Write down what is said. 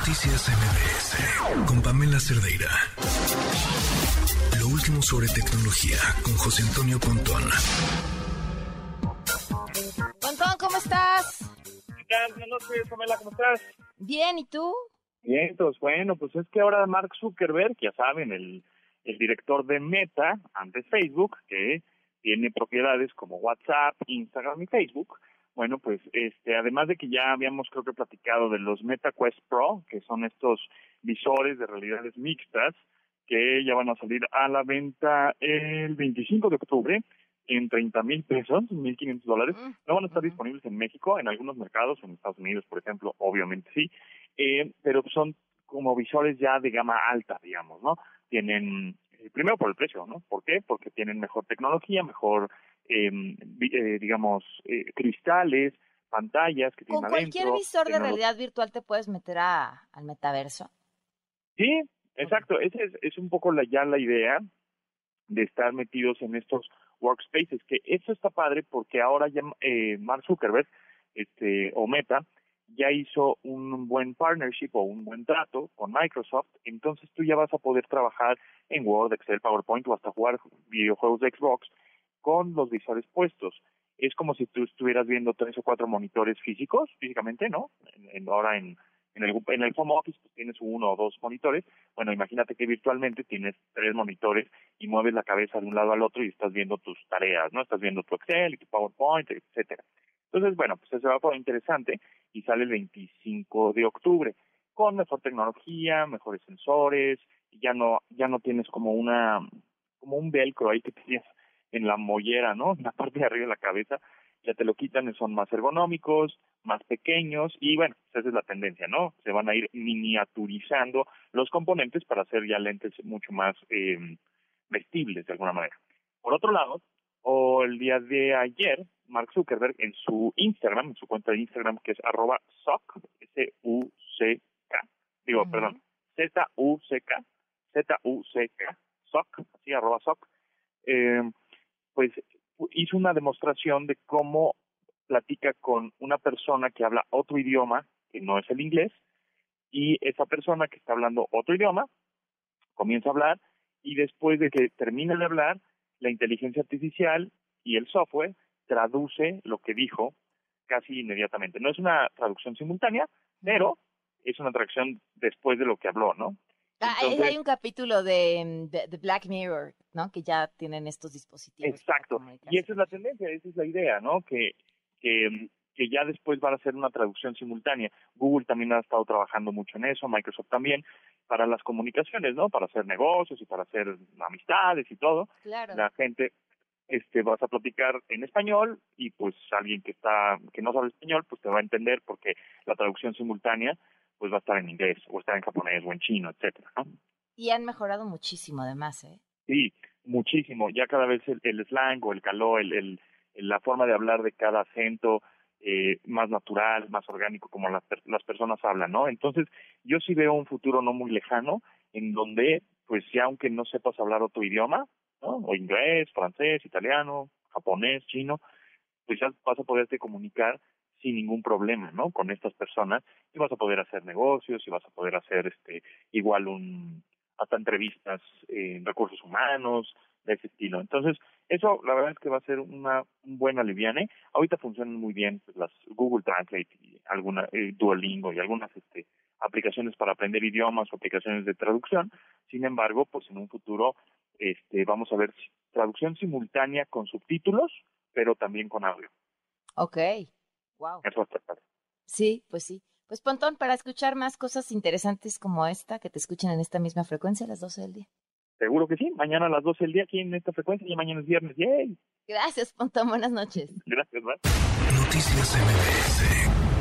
Noticias MBS con Pamela Cerdeira. Lo último sobre tecnología con José Antonio Pontón. Pontón, ¿cómo estás? ¿Qué tal? Buenas noches, Pamela, ¿cómo estás? Bien, ¿y tú? Bien, entonces, bueno, pues es que ahora Mark Zuckerberg, ya saben, el, el director de Meta, antes Facebook, que tiene propiedades como WhatsApp, Instagram y Facebook, bueno, pues este, además de que ya habíamos creo que platicado de los MetaQuest Pro, que son estos visores de realidades mixtas, que ya van a salir a la venta el 25 de octubre en 30 mil pesos, 1.500 dólares. Mm, No van a estar disponibles en México, en algunos mercados, en Estados Unidos, por ejemplo, obviamente sí, eh, pero son como visores ya de gama alta, digamos, ¿no? Tienen, eh, primero por el precio, ¿no? ¿Por qué? Porque tienen mejor tecnología, mejor, digamos, eh, cristales, pantallas que tienen Con cualquier adentro, visor de realidad virtual te puedes meter a, al metaverso. Sí, exacto. Esa es, es un poco la, ya la idea de estar metidos en estos workspaces, que eso está padre porque ahora ya eh, Mark Zuckerberg, este, o Meta, ya hizo un buen partnership o un buen trato con Microsoft, entonces tú ya vas a poder trabajar en Word, Excel, PowerPoint o hasta jugar videojuegos de Xbox con los visores puestos. Es como si tú estuvieras viendo tres o cuatro monitores físicos, físicamente, ¿no? En- en- ahora en, en el, en el home office pues tienes uno o dos monitores. Bueno, imagínate que virtualmente tienes tres monitores y mueves la cabeza de un lado al otro y estás viendo tus tareas, ¿no? Estás viendo tu Excel tu PowerPoint, etcétera. Entonces, bueno, pues eso va a poner interesante y sale el 25 de octubre con mejor tecnología, mejores sensores, y ya no ya no tienes como una como un velcro ahí que tenías en la mollera, ¿no? En la parte de arriba de la cabeza, ya te lo quitan, y son más ergonómicos, más pequeños y bueno, pues esa es la tendencia, ¿no? Se van a ir miniaturizando los componentes para hacer ya lentes mucho más eh, vestibles de alguna manera. Por otro lado, o el día de ayer, Mark Zuckerberg en su Instagram, en su cuenta de Instagram que es arroba soc, S-U-C-K, digo, perdón, Z-U-C-K, Z-U-C-K, soc, así, arroba soc, eh, pues hizo una demostración de cómo platica con una persona que habla otro idioma, que no es el inglés, y esa persona que está hablando otro idioma comienza a hablar y después de que termina de hablar, la inteligencia artificial y el software traduce lo que dijo casi inmediatamente. No es una traducción simultánea, pero es una traducción después de lo que habló, ¿no? Ah, hay- Entonces- hay un capítulo de, de, de Black Mirror, ¿no? Que ya tienen estos dispositivos. Exacto. Y esa es la tendencia, esa es la idea, ¿no? Que, que, que ya después van a hacer una traducción simultánea. Google también ha estado trabajando mucho en eso, Microsoft también, para las comunicaciones, ¿no? Para hacer negocios y para hacer amistades y todo. Claro. La gente este vas a platicar en español y pues alguien que está que no sabe español pues te va a entender porque la traducción simultánea pues va a estar en inglés o estar en japonés o en chino, etcétera, ¿no? Y han mejorado muchísimo, además, ¿eh? Sí, muchísimo. Ya cada vez el, el slang o el calor, el, el- la forma de hablar de cada acento eh, más natural, más orgánico, como las, las personas hablan, ¿no? Entonces, yo sí veo un futuro no muy lejano en donde, pues ya aunque no sepas hablar otro idioma, ¿no? O inglés, francés, italiano, japonés, chino, pues ya vas a poderte comunicar sin ningún problema, ¿no? Con estas personas y vas a poder hacer negocios y vas a poder hacer este igual un hasta entrevistas en recursos humanos de ese estilo. Entonces, eso la verdad es que va a ser una un buen aliviane. Ahorita funcionan muy bien pues, las Google Translate y alguna eh, Duolingo y algunas este aplicaciones para aprender idiomas o aplicaciones de traducción. Sin embargo, pues en un futuro este vamos a ver traducción simultánea con subtítulos, pero también con audio. Ok. Wow. Padre. Sí, pues sí. Pues Pontón, para escuchar más cosas interesantes como esta, que te escuchen en esta misma frecuencia a las 12 del día. Seguro que sí. Mañana a las 12 del día aquí en esta frecuencia y mañana es viernes. ¡Yay! Gracias, Pontón. Buenas noches. Gracias, ¿verdad? Noticias MBS